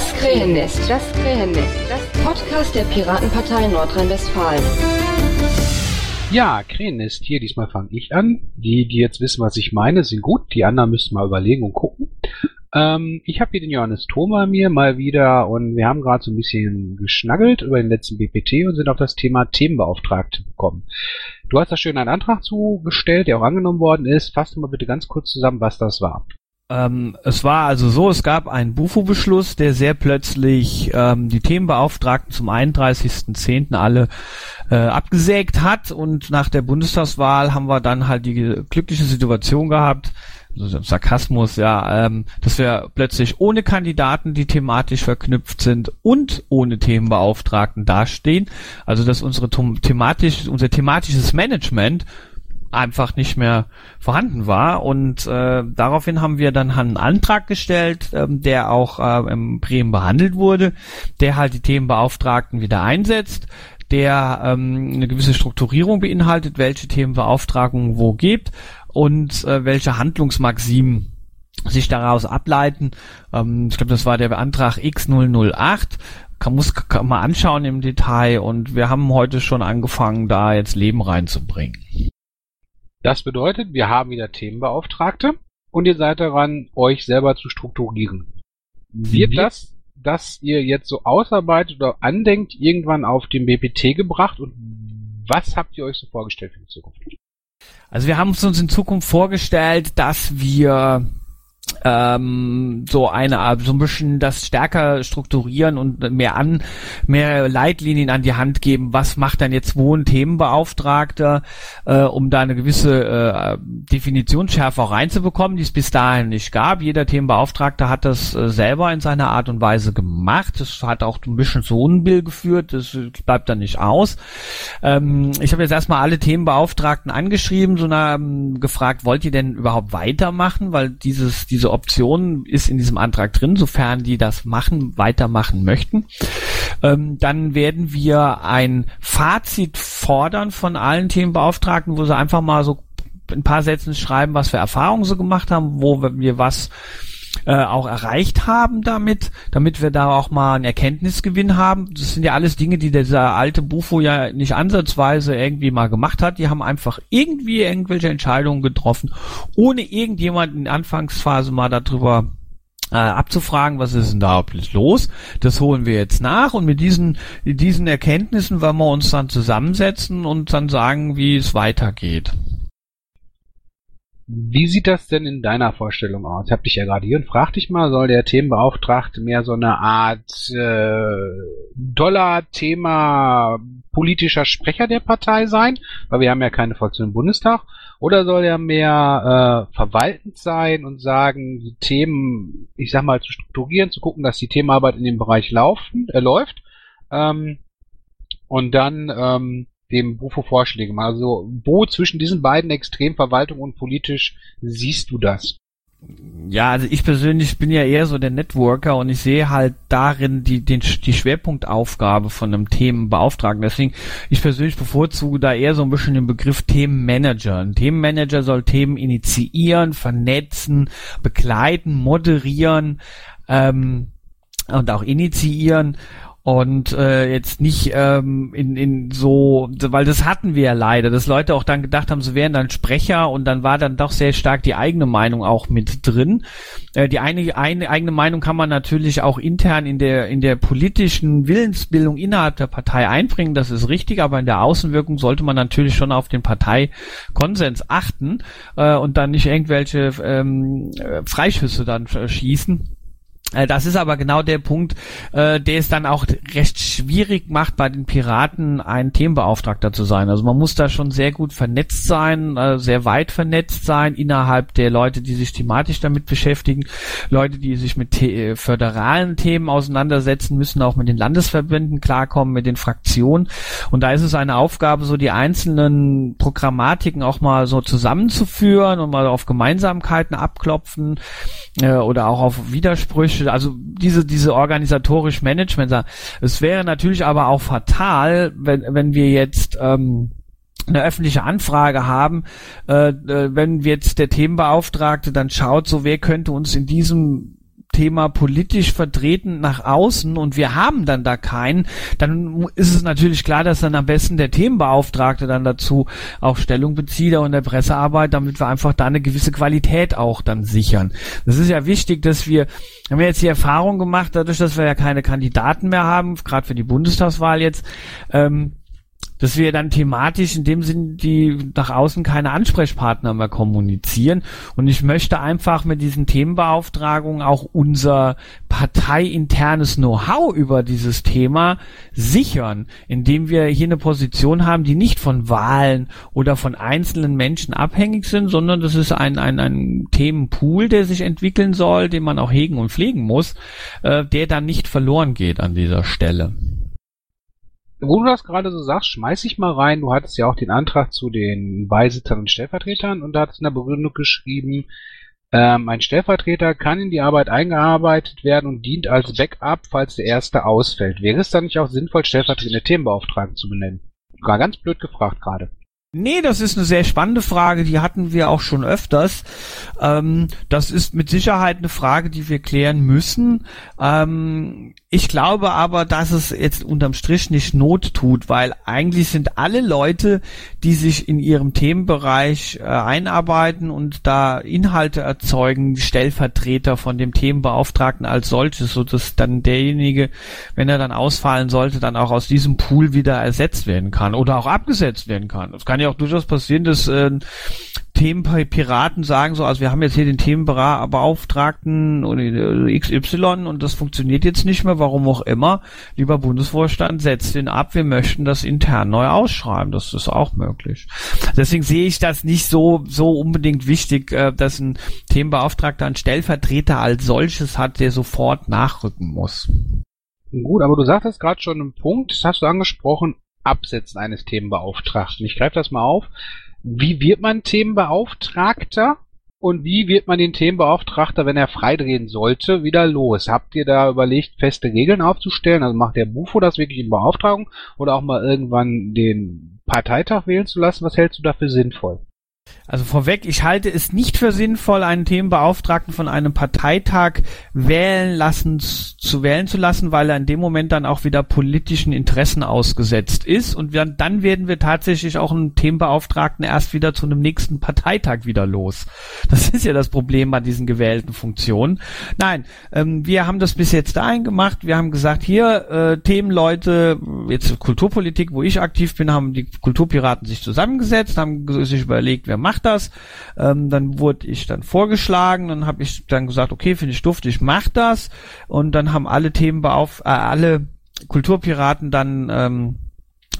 Das Krähennest, das Krähennest, das Podcast der Piratenpartei Nordrhein-Westfalen. Ja, Krähennest hier, diesmal fange ich an. Die, die jetzt wissen, was ich meine, sind gut. Die anderen müssen mal überlegen und gucken. Ähm, ich habe hier den Johannes Thoma mir mal wieder und wir haben gerade so ein bisschen geschnaggelt über den letzten BPT und sind auf das Thema Themenbeauftragte gekommen. Du hast da schön einen Antrag zugestellt, der auch angenommen worden ist. Fass mal bitte ganz kurz zusammen, was das war. Ähm, es war also so, es gab einen Bufo-Beschluss, der sehr plötzlich ähm, die Themenbeauftragten zum 31.10. alle äh, abgesägt hat und nach der Bundestagswahl haben wir dann halt die glückliche Situation gehabt, also Sarkasmus, ja, ähm, dass wir plötzlich ohne Kandidaten, die thematisch verknüpft sind und ohne Themenbeauftragten dastehen. Also dass unsere thematisch, unser thematisches Management einfach nicht mehr vorhanden war. Und äh, daraufhin haben wir dann einen Antrag gestellt, ähm, der auch äh, im Bremen behandelt wurde, der halt die Themenbeauftragten wieder einsetzt, der ähm, eine gewisse Strukturierung beinhaltet, welche Themenbeauftragungen wo gibt und äh, welche Handlungsmaximen sich daraus ableiten. Ähm, ich glaube, das war der Antrag X008 kann, muss kann man anschauen im Detail und wir haben heute schon angefangen, da jetzt Leben reinzubringen. Das bedeutet, wir haben wieder Themenbeauftragte und ihr seid daran, euch selber zu strukturieren. Wird das, dass ihr jetzt so ausarbeitet oder andenkt, irgendwann auf dem BPT gebracht und was habt ihr euch so vorgestellt für die Zukunft? Also wir haben uns in Zukunft vorgestellt, dass wir ähm, so eine so ein bisschen das stärker strukturieren und mehr an mehr Leitlinien an die Hand geben, was macht dann jetzt wo ein Themenbeauftragter, äh, um da eine gewisse äh, Definitionsschärfe auch reinzubekommen, die es bis dahin nicht gab. Jeder Themenbeauftragter hat das äh, selber in seiner Art und Weise gemacht. Das hat auch ein bisschen ein Bild geführt, das bleibt dann nicht aus. Ähm, ich habe jetzt erstmal alle Themenbeauftragten angeschrieben, so eine, ähm, gefragt, wollt ihr denn überhaupt weitermachen, weil dieses, dieses diese Option ist in diesem Antrag drin, sofern die das machen, weitermachen möchten. Ähm, dann werden wir ein Fazit fordern von allen Themenbeauftragten, wo sie einfach mal so ein paar Sätzen schreiben, was für Erfahrungen sie gemacht haben, wo wir was äh, auch erreicht haben damit, damit wir da auch mal einen Erkenntnisgewinn haben. Das sind ja alles Dinge, die dieser alte Bufo ja nicht ansatzweise irgendwie mal gemacht hat. Die haben einfach irgendwie irgendwelche Entscheidungen getroffen, ohne irgendjemand in der Anfangsphase mal darüber äh, abzufragen, was ist denn da los. Das holen wir jetzt nach und mit diesen, diesen Erkenntnissen werden wir uns dann zusammensetzen und dann sagen, wie es weitergeht. Wie sieht das denn in deiner Vorstellung aus? Ich habe dich ja gerade hier und frag dich mal, soll der Themenbeauftragte mehr so eine Art äh, Dollar-Thema politischer Sprecher der Partei sein? Weil wir haben ja keine Fraktion im Bundestag. Oder soll er mehr äh, verwaltend sein und sagen, die Themen, ich sag mal, zu strukturieren, zu gucken, dass die Themenarbeit in dem Bereich laufen, äh, läuft? Ähm, und dann ähm, dem Bufo Vorschläge machen. Also wo zwischen diesen beiden Extrem Verwaltung und politisch siehst du das? Ja, also ich persönlich bin ja eher so der Networker und ich sehe halt darin die, den, die Schwerpunktaufgabe von einem Themenbeauftragten. Deswegen, ich persönlich bevorzuge da eher so ein bisschen den Begriff Themenmanager. Ein Themenmanager soll Themen initiieren, vernetzen, begleiten, moderieren ähm, und auch initiieren und äh, jetzt nicht ähm, in, in so, weil das hatten wir ja leider, dass Leute auch dann gedacht haben, sie wären dann Sprecher und dann war dann doch sehr stark die eigene Meinung auch mit drin. Äh, die eine, eine eigene Meinung kann man natürlich auch intern in der in der politischen Willensbildung innerhalb der Partei einbringen, das ist richtig, aber in der Außenwirkung sollte man natürlich schon auf den Parteikonsens achten äh, und dann nicht irgendwelche ähm, Freischüsse dann schießen äh, das ist aber genau der Punkt, äh, der es dann auch recht schwierig macht, bei den Piraten ein Themenbeauftragter zu sein. Also man muss da schon sehr gut vernetzt sein, äh, sehr weit vernetzt sein innerhalb der Leute, die sich thematisch damit beschäftigen. Leute, die sich mit the föderalen Themen auseinandersetzen, müssen auch mit den Landesverbänden klarkommen, mit den Fraktionen. Und da ist es eine Aufgabe, so die einzelnen Programmatiken auch mal so zusammenzuführen und mal auf Gemeinsamkeiten abklopfen äh, oder auch auf Widersprüche also diese, diese organisatorisch Management. Es wäre natürlich aber auch fatal, wenn, wenn wir jetzt ähm, eine öffentliche Anfrage haben, äh, äh, wenn jetzt der Themenbeauftragte dann schaut, so wer könnte uns in diesem Thema politisch vertreten nach außen und wir haben dann da keinen, dann ist es natürlich klar, dass dann am besten der Themenbeauftragte dann dazu auch Stellung bezieht und der Pressearbeit, damit wir einfach da eine gewisse Qualität auch dann sichern. Das ist ja wichtig, dass wir, haben wir jetzt die Erfahrung gemacht, dadurch, dass wir ja keine Kandidaten mehr haben, gerade für die Bundestagswahl jetzt, ähm, dass wir dann thematisch in dem Sinn, die nach außen keine Ansprechpartner mehr kommunizieren. Und ich möchte einfach mit diesen Themenbeauftragungen auch unser parteiinternes Know-how über dieses Thema sichern, indem wir hier eine Position haben, die nicht von Wahlen oder von einzelnen Menschen abhängig sind, sondern das ist ein, ein, ein Themenpool, der sich entwickeln soll, den man auch hegen und pflegen muss, äh, der dann nicht verloren geht an dieser Stelle wo du das gerade so sagst, schmeiß ich mal rein. Du hattest ja auch den Antrag zu den Beisitzern und Stellvertretern und da hattest in der Begründung geschrieben, ähm, ein Stellvertreter kann in die Arbeit eingearbeitet werden und dient als Backup, falls der erste ausfällt. Wäre es dann nicht auch sinnvoll, stellvertretende Themenbeauftragten zu benennen? Gar ganz blöd gefragt gerade. Nee, das ist eine sehr spannende Frage, die hatten wir auch schon öfters. Ähm, das ist mit Sicherheit eine Frage, die wir klären müssen. Ähm, ich glaube aber, dass es jetzt unterm Strich nicht Not tut, weil eigentlich sind alle Leute, die sich in ihrem Themenbereich äh, einarbeiten und da Inhalte erzeugen, Stellvertreter von dem Themenbeauftragten als solches, so dass dann derjenige, wenn er dann ausfallen sollte, dann auch aus diesem Pool wieder ersetzt werden kann oder auch abgesetzt werden kann. Es kann ja auch durchaus passieren, dass äh, Themenpiraten sagen so, also wir haben jetzt hier den Themenbeauftragten oder XY und das funktioniert jetzt nicht mehr, warum auch immer. Lieber Bundesvorstand, setzt den ab, wir möchten das intern neu ausschreiben. Das ist auch möglich. Deswegen sehe ich das nicht so, so unbedingt wichtig, äh, dass ein Themenbeauftragter einen Stellvertreter als solches hat, der sofort nachrücken muss. Gut, aber du sagtest gerade schon einen Punkt, das hast du angesprochen, Absetzen eines Themenbeauftragten. Ich greife das mal auf wie wird man Themenbeauftragter? Und wie wird man den Themenbeauftragter, wenn er freidrehen sollte, wieder los? Habt ihr da überlegt, feste Regeln aufzustellen? Also macht der Bufo das wirklich in Beauftragung oder auch mal irgendwann den Parteitag wählen zu lassen? Was hältst du dafür sinnvoll? Also vorweg, ich halte es nicht für sinnvoll, einen Themenbeauftragten von einem Parteitag wählen lassen, zu wählen zu lassen, weil er in dem Moment dann auch wieder politischen Interessen ausgesetzt ist. Und wir, dann werden wir tatsächlich auch einen Themenbeauftragten erst wieder zu einem nächsten Parteitag wieder los. Das ist ja das Problem bei diesen gewählten Funktionen. Nein, ähm, wir haben das bis jetzt dahin gemacht. Wir haben gesagt, hier äh, Themenleute, jetzt Kulturpolitik, wo ich aktiv bin, haben die Kulturpiraten sich zusammengesetzt, haben sich überlegt, wer macht das. Ähm, dann wurde ich dann vorgeschlagen, dann habe ich dann gesagt, okay, finde ich dufte, ich mach das. Und dann haben alle Themen auf, äh, alle Kulturpiraten dann ähm,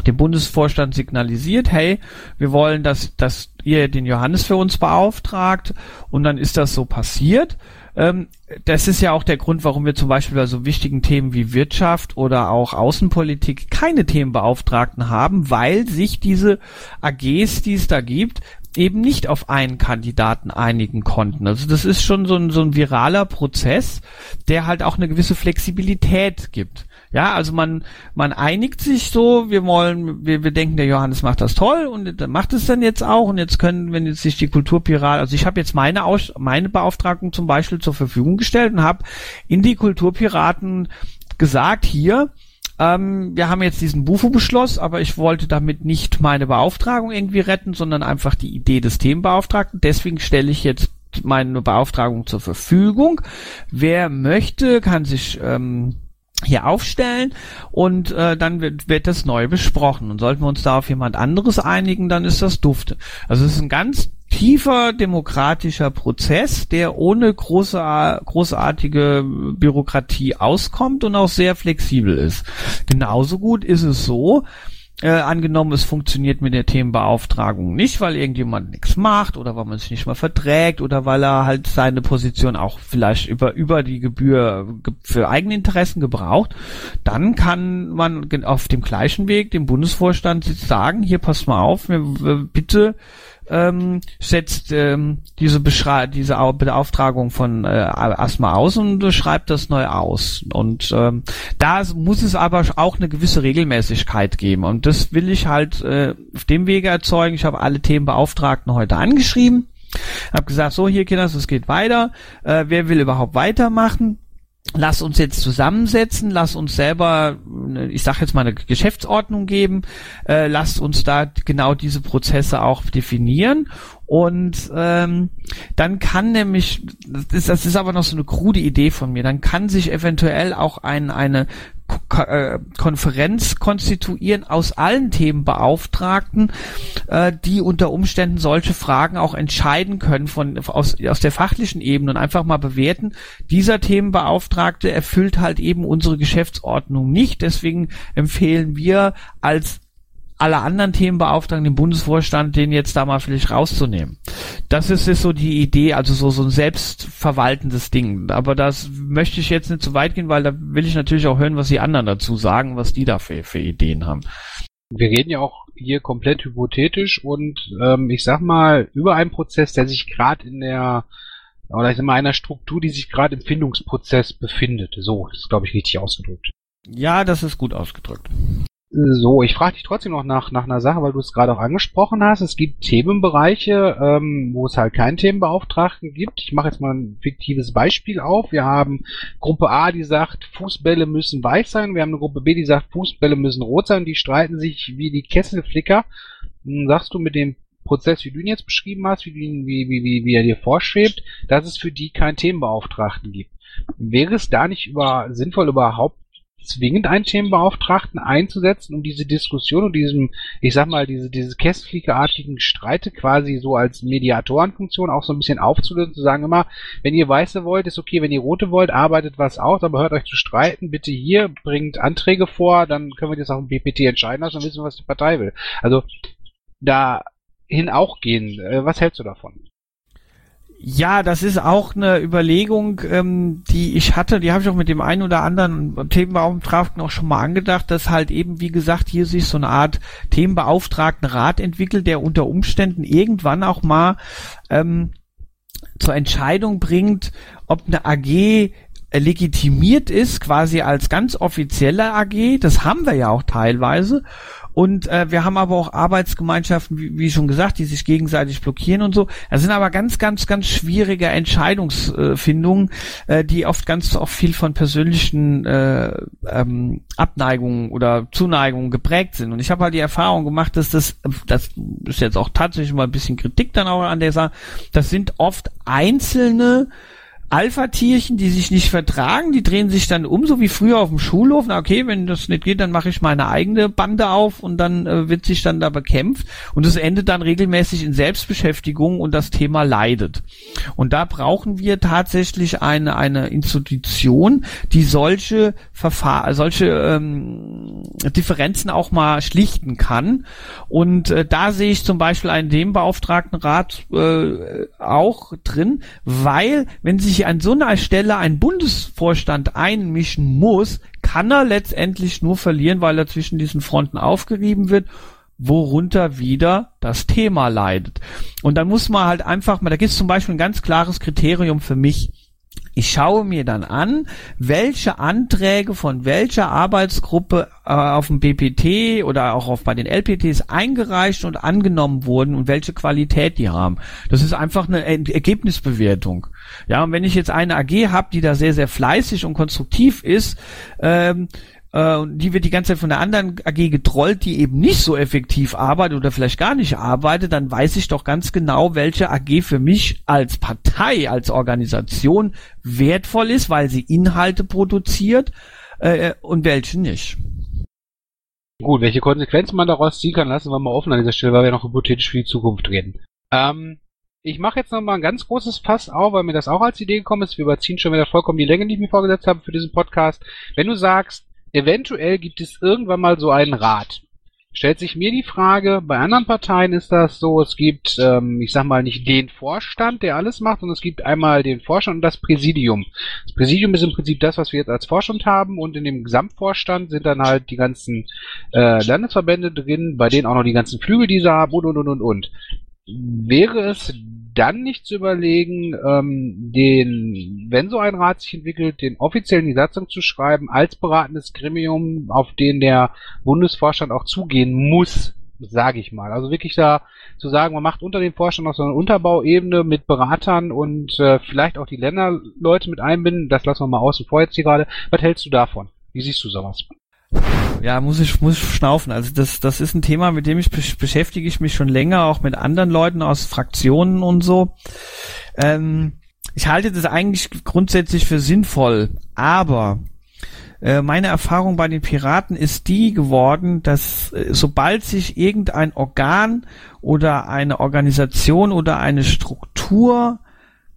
dem Bundesvorstand signalisiert, hey, wir wollen, dass, dass ihr den Johannes für uns beauftragt. Und dann ist das so passiert. Ähm, das ist ja auch der Grund, warum wir zum Beispiel bei so wichtigen Themen wie Wirtschaft oder auch Außenpolitik keine Themenbeauftragten haben, weil sich diese AGs, die es da gibt, eben nicht auf einen Kandidaten einigen konnten. Also das ist schon so ein, so ein viraler Prozess, der halt auch eine gewisse Flexibilität gibt. Ja, also man, man einigt sich so, wir wollen, wir, wir denken, der Johannes macht das toll und macht es dann jetzt auch und jetzt können, wenn jetzt sich die Kulturpiraten, also ich habe jetzt meine Aus, meine Beauftragung zum Beispiel zur Verfügung gestellt und habe in die Kulturpiraten gesagt, hier, ähm, wir haben jetzt diesen Bufo-Beschluss, aber ich wollte damit nicht meine Beauftragung irgendwie retten, sondern einfach die Idee des Themenbeauftragten. Deswegen stelle ich jetzt meine Beauftragung zur Verfügung. Wer möchte, kann sich ähm, hier aufstellen und äh, dann wird, wird das neu besprochen. Und sollten wir uns da auf jemand anderes einigen, dann ist das dufte. Also es ist ein ganz tiefer demokratischer Prozess, der ohne große, großartige Bürokratie auskommt und auch sehr flexibel ist. Genauso gut ist es so, äh, angenommen, es funktioniert mit der Themenbeauftragung nicht, weil irgendjemand nichts macht oder weil man sich nicht mal verträgt oder weil er halt seine Position auch vielleicht über, über die Gebühr für eigene Interessen gebraucht, dann kann man auf dem gleichen Weg dem Bundesvorstand sagen, hier passt mal auf, bitte ähm, setzt ähm, diese Beschrei diese Beauftragung von äh, erstmal aus und äh, schreibt das neu aus. Und ähm, da muss es aber auch eine gewisse Regelmäßigkeit geben. Und das will ich halt äh, auf dem Wege erzeugen. Ich habe alle Themenbeauftragten heute angeschrieben Hab gesagt, so hier Kinder, es geht weiter. Äh, wer will überhaupt weitermachen? Lass uns jetzt zusammensetzen, lass uns selber, ich sage jetzt mal eine Geschäftsordnung geben, äh, lass uns da genau diese Prozesse auch definieren. Und ähm, dann kann nämlich, das ist, das ist aber noch so eine krude Idee von mir, dann kann sich eventuell auch ein, eine Konferenz konstituieren aus allen Themenbeauftragten, äh, die unter Umständen solche Fragen auch entscheiden können von aus, aus der fachlichen Ebene und einfach mal bewerten. Dieser Themenbeauftragte erfüllt halt eben unsere Geschäftsordnung nicht. Deswegen empfehlen wir als alle anderen Themenbeauftragten im Bundesvorstand, den jetzt da mal vielleicht rauszunehmen. Das ist, ist so die Idee, also so, so ein selbstverwaltendes Ding. Aber das möchte ich jetzt nicht zu weit gehen, weil da will ich natürlich auch hören, was die anderen dazu sagen, was die da für, für Ideen haben. Wir reden ja auch hier komplett hypothetisch und ähm, ich sag mal, über einen Prozess, der sich gerade in der oder ich sag mal einer Struktur, die sich gerade im Findungsprozess befindet. So, das ist glaube ich richtig ausgedrückt. Ja, das ist gut ausgedrückt. So, ich frage dich trotzdem noch nach, nach einer Sache, weil du es gerade auch angesprochen hast. Es gibt Themenbereiche, ähm, wo es halt keinen Themenbeauftragten gibt. Ich mache jetzt mal ein fiktives Beispiel auf. Wir haben Gruppe A, die sagt, Fußbälle müssen weiß sein. Wir haben eine Gruppe B, die sagt, Fußbälle müssen rot sein. Die streiten sich wie die Kesselflicker. Hm, sagst du mit dem Prozess, wie du ihn jetzt beschrieben hast, wie, wie, wie, wie, wie er dir vorschwebt, dass es für die keinen Themenbeauftragten gibt. Wäre es da nicht über, sinnvoll überhaupt zwingend einen Themenbeauftragten einzusetzen, um diese Diskussion und diesem, ich sag mal, diese, diese kästfliegerartigen Streite quasi so als Mediatorenfunktion auch so ein bisschen aufzulösen, zu sagen immer, wenn ihr Weiße wollt, ist okay, wenn ihr Rote wollt, arbeitet was aus, aber hört euch zu streiten, bitte hier, bringt Anträge vor, dann können wir das auch im BPT entscheiden lassen und wissen, was die Partei will. Also, dahin auch gehen. Äh, was hältst du davon? Ja, das ist auch eine Überlegung, ähm, die ich hatte, die habe ich auch mit dem einen oder anderen Themenbeauftragten auch schon mal angedacht, dass halt eben, wie gesagt, hier sich so eine Art Themenbeauftragtenrat entwickelt, der unter Umständen irgendwann auch mal ähm, zur Entscheidung bringt, ob eine AG legitimiert ist, quasi als ganz offizielle AG, das haben wir ja auch teilweise, und äh, wir haben aber auch Arbeitsgemeinschaften, wie, wie schon gesagt, die sich gegenseitig blockieren und so. Das sind aber ganz, ganz, ganz schwierige Entscheidungsfindungen, äh, die oft ganz auch viel von persönlichen äh, ähm, Abneigungen oder Zuneigungen geprägt sind. Und ich habe halt die Erfahrung gemacht, dass das, das ist jetzt auch tatsächlich mal ein bisschen Kritik dann auch an der Sache, das sind oft einzelne Alpha-Tierchen, die sich nicht vertragen, die drehen sich dann um, so wie früher auf dem Schulhof. Na okay, wenn das nicht geht, dann mache ich meine eigene Bande auf und dann äh, wird sich dann da bekämpft. Und es endet dann regelmäßig in Selbstbeschäftigung und das Thema leidet. Und da brauchen wir tatsächlich eine, eine Institution, die solche Verfahren, solche ähm, Differenzen auch mal schlichten kann. Und äh, da sehe ich zum Beispiel einen Themenbeauftragtenrat äh, auch drin, weil wenn sich sich an so einer Stelle ein Bundesvorstand einmischen muss, kann er letztendlich nur verlieren, weil er zwischen diesen Fronten aufgerieben wird worunter wieder das Thema leidet. Und dann muss man halt einfach mal, da gibt es zum Beispiel ein ganz klares Kriterium für mich. Ich schaue mir dann an, welche Anträge von welcher Arbeitsgruppe äh, auf dem BPT oder auch auf bei den LPTs eingereicht und angenommen wurden und welche Qualität die haben. Das ist einfach eine Ergebnisbewertung. Ja, und wenn ich jetzt eine AG habe, die da sehr, sehr fleißig und konstruktiv ist, ähm, äh, die wird die ganze Zeit von der anderen AG getrollt, die eben nicht so effektiv arbeitet oder vielleicht gar nicht arbeitet, dann weiß ich doch ganz genau, welche AG für mich als Partei, als Organisation wertvoll ist, weil sie Inhalte produziert äh, und welche nicht. Gut, welche Konsequenzen man daraus ziehen kann, lassen wir mal offen an dieser Stelle, weil wir noch hypothetisch für die Zukunft reden. Ähm, ich mache jetzt nochmal ein ganz großes Fass auf, weil mir das auch als Idee gekommen ist. Wir überziehen schon wieder vollkommen die Länge, die ich mir vorgesetzt habe für diesen Podcast. Wenn du sagst, eventuell gibt es irgendwann mal so einen Rat. Stellt sich mir die Frage, bei anderen Parteien ist das so, es gibt, ähm, ich sag mal, nicht den Vorstand, der alles macht, sondern es gibt einmal den Vorstand und das Präsidium. Das Präsidium ist im Prinzip das, was wir jetzt als Vorstand haben und in dem Gesamtvorstand sind dann halt die ganzen äh, Landesverbände drin, bei denen auch noch die ganzen Flügel, die sie haben und und und und und. Wäre es dann nicht zu überlegen, ähm, den, wenn so ein Rat sich entwickelt, den offiziell in die Satzung zu schreiben, als beratendes Gremium, auf den der Bundesvorstand auch zugehen muss, sage ich mal. Also wirklich da zu sagen, man macht unter dem Vorstand noch so eine Unterbauebene mit Beratern und äh, vielleicht auch die Länderleute mit einbinden. Das lassen wir mal außen vor jetzt hier gerade. Was hältst du davon? Wie siehst du sowas? Ja, muss ich, muss ich schnaufen. Also das, das ist ein Thema, mit dem ich beschäftige ich mich schon länger, auch mit anderen Leuten aus Fraktionen und so. Ähm, ich halte das eigentlich grundsätzlich für sinnvoll, aber äh, meine Erfahrung bei den Piraten ist die geworden, dass äh, sobald sich irgendein Organ oder eine Organisation oder eine Struktur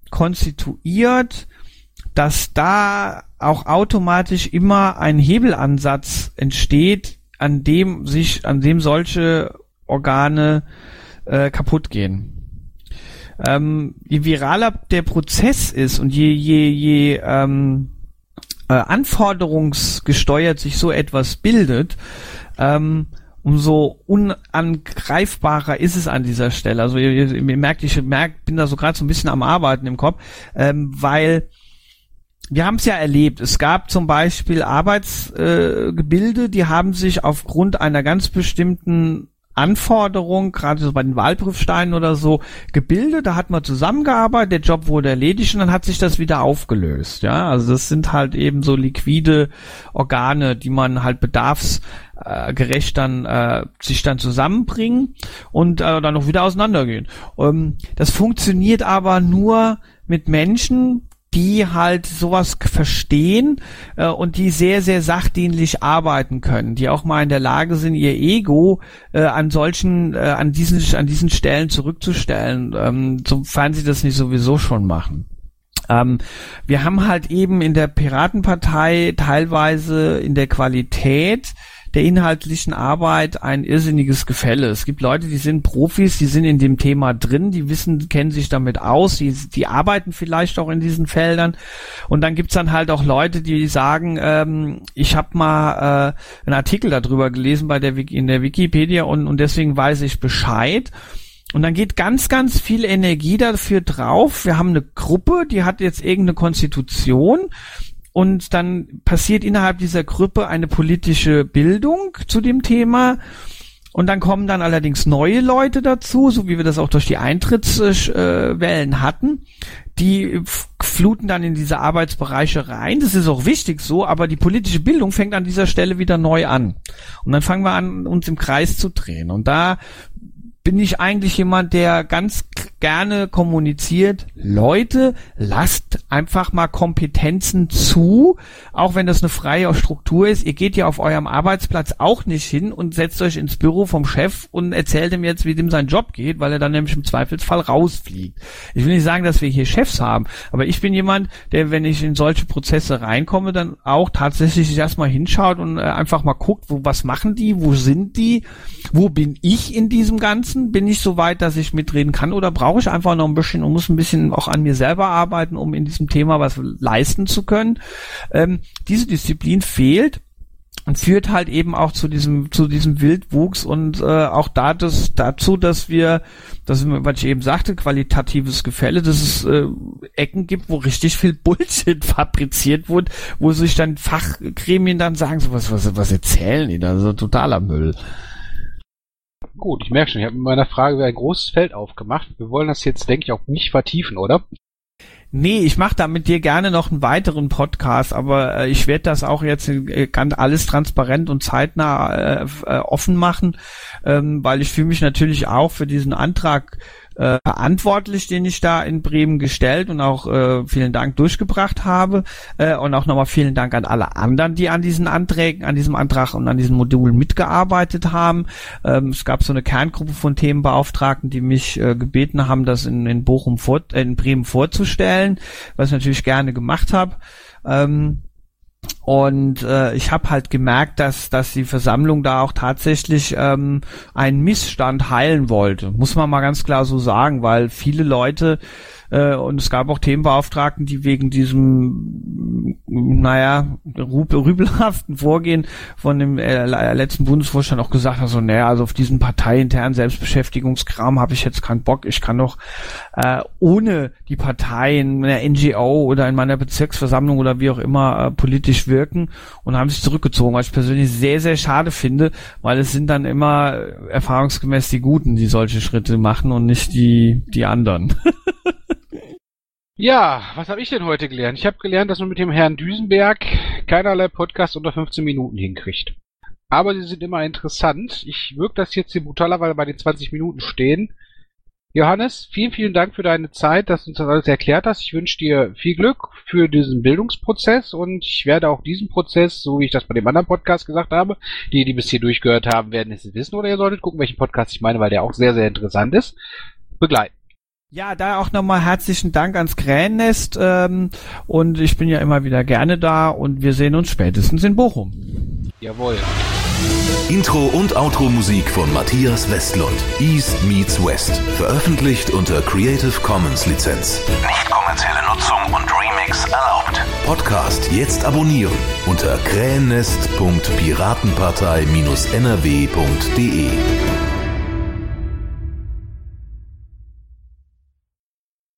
konstituiert, dass da auch automatisch immer ein Hebelansatz entsteht, an dem sich, an dem solche Organe äh, kaputt gehen. Ähm, je viraler der Prozess ist und je, je, je ähm, äh, anforderungsgesteuert sich so etwas bildet, ähm, umso unangreifbarer ist es an dieser Stelle. Also ihr, ihr, merkt, ich merk, bin da so gerade so ein bisschen am Arbeiten im Kopf, ähm, weil wir haben es ja erlebt. Es gab zum Beispiel Arbeitsgebilde, äh, die haben sich aufgrund einer ganz bestimmten Anforderung, gerade so bei den Wahlprüfsteinen oder so, gebildet. Da hat man zusammengearbeitet, der Job wurde erledigt und dann hat sich das wieder aufgelöst. Ja, also das sind halt eben so liquide Organe, die man halt bedarfsgerecht dann äh, sich dann zusammenbringen und äh, dann noch wieder auseinandergehen. Ähm, das funktioniert aber nur mit Menschen, die halt sowas verstehen äh, und die sehr, sehr sachdienlich arbeiten können, die auch mal in der Lage sind, ihr Ego äh, an solchen, äh, an diesen, an diesen Stellen zurückzustellen, ähm, sofern sie das nicht sowieso schon machen. Ähm, wir haben halt eben in der Piratenpartei teilweise in der Qualität der inhaltlichen Arbeit ein irrsinniges Gefälle. Es gibt Leute, die sind Profis, die sind in dem Thema drin, die wissen, kennen sich damit aus, die, die arbeiten vielleicht auch in diesen Feldern. Und dann gibt's dann halt auch Leute, die sagen, ähm, ich habe mal äh, einen Artikel darüber gelesen bei der in der Wikipedia und, und deswegen weiß ich Bescheid. Und dann geht ganz, ganz viel Energie dafür drauf. Wir haben eine Gruppe, die hat jetzt irgendeine Konstitution und dann passiert innerhalb dieser Gruppe eine politische Bildung zu dem Thema. Und dann kommen dann allerdings neue Leute dazu, so wie wir das auch durch die Eintrittswellen hatten. Die fluten dann in diese Arbeitsbereiche rein. Das ist auch wichtig so, aber die politische Bildung fängt an dieser Stelle wieder neu an. Und dann fangen wir an, uns im Kreis zu drehen. Und da bin ich eigentlich jemand, der ganz gerne kommuniziert, Leute, lasst einfach mal Kompetenzen zu, auch wenn das eine freie Struktur ist. Ihr geht ja auf eurem Arbeitsplatz auch nicht hin und setzt euch ins Büro vom Chef und erzählt ihm jetzt, wie dem sein Job geht, weil er dann nämlich im Zweifelsfall rausfliegt. Ich will nicht sagen, dass wir hier Chefs haben, aber ich bin jemand, der, wenn ich in solche Prozesse reinkomme, dann auch tatsächlich erstmal hinschaut und äh, einfach mal guckt, wo, was machen die, wo sind die, wo bin ich in diesem Ganzen, bin ich so weit, dass ich mitreden kann oder brauche brauche ich einfach noch ein bisschen und muss ein bisschen auch an mir selber arbeiten, um in diesem Thema was leisten zu können. Ähm, diese Disziplin fehlt und führt halt eben auch zu diesem zu diesem Wildwuchs und äh, auch da das, dazu, dass wir, das was ich eben sagte, qualitatives Gefälle, dass es äh, Ecken gibt, wo richtig viel Bullshit fabriziert wurde, wo sich dann Fachgremien dann sagen, so was was was erzählen die da, so totaler Müll. Gut, ich merke schon, ich habe mit meiner Frage ein großes Feld aufgemacht. Wir wollen das jetzt, denke ich, auch nicht vertiefen, oder? Nee, ich mache da mit dir gerne noch einen weiteren Podcast, aber äh, ich werde das auch jetzt äh, ganz alles transparent und zeitnah äh, äh, offen machen, ähm, weil ich fühle mich natürlich auch für diesen Antrag äh, verantwortlich, den ich da in Bremen gestellt und auch äh, vielen Dank durchgebracht habe. Äh, und auch nochmal vielen Dank an alle anderen, die an diesen Anträgen, an diesem Antrag und an diesen Modulen mitgearbeitet haben. Ähm, es gab so eine Kerngruppe von Themenbeauftragten, die mich äh, gebeten haben, das in, in Bochum vor, äh, in Bremen vorzustellen, was ich natürlich gerne gemacht habe. Ähm, und äh, ich habe halt gemerkt, dass, dass die Versammlung da auch tatsächlich ähm, einen Missstand heilen wollte. Muss man mal ganz klar so sagen, weil viele Leute äh, und es gab auch Themenbeauftragten, die wegen diesem naja, rübelhaften Vorgehen von dem äh, letzten Bundesvorstand auch gesagt hat, so, naja, also auf diesen parteiinternen Selbstbeschäftigungskram habe ich jetzt keinen Bock. Ich kann doch äh, ohne die Partei in einer NGO oder in meiner Bezirksversammlung oder wie auch immer äh, politisch wirken und haben sich zurückgezogen, was ich persönlich sehr, sehr schade finde, weil es sind dann immer erfahrungsgemäß die Guten, die solche Schritte machen und nicht die, die anderen. Ja, was habe ich denn heute gelernt? Ich habe gelernt, dass man mit dem Herrn Düsenberg keinerlei Podcast unter 15 Minuten hinkriegt. Aber sie sind immer interessant. Ich wirke das jetzt hier brutaler, weil wir bei den 20 Minuten stehen. Johannes, vielen, vielen Dank für deine Zeit, dass du uns das alles erklärt hast. Ich wünsche dir viel Glück für diesen Bildungsprozess und ich werde auch diesen Prozess, so wie ich das bei dem anderen Podcast gesagt habe, die, die bis hier durchgehört haben, werden es wissen oder ihr solltet gucken, welchen Podcast ich meine, weil der auch sehr, sehr interessant ist, begleiten. Ja, da auch nochmal herzlichen Dank ans Krähennest ähm, und ich bin ja immer wieder gerne da und wir sehen uns spätestens in Bochum. Jawohl. Intro und Outro Musik von Matthias Westlund. East meets West. Veröffentlicht unter Creative Commons Lizenz. Nicht kommerzielle Nutzung und Remix erlaubt. Podcast jetzt abonnieren unter krähennest.piratenpartei-nrw.de.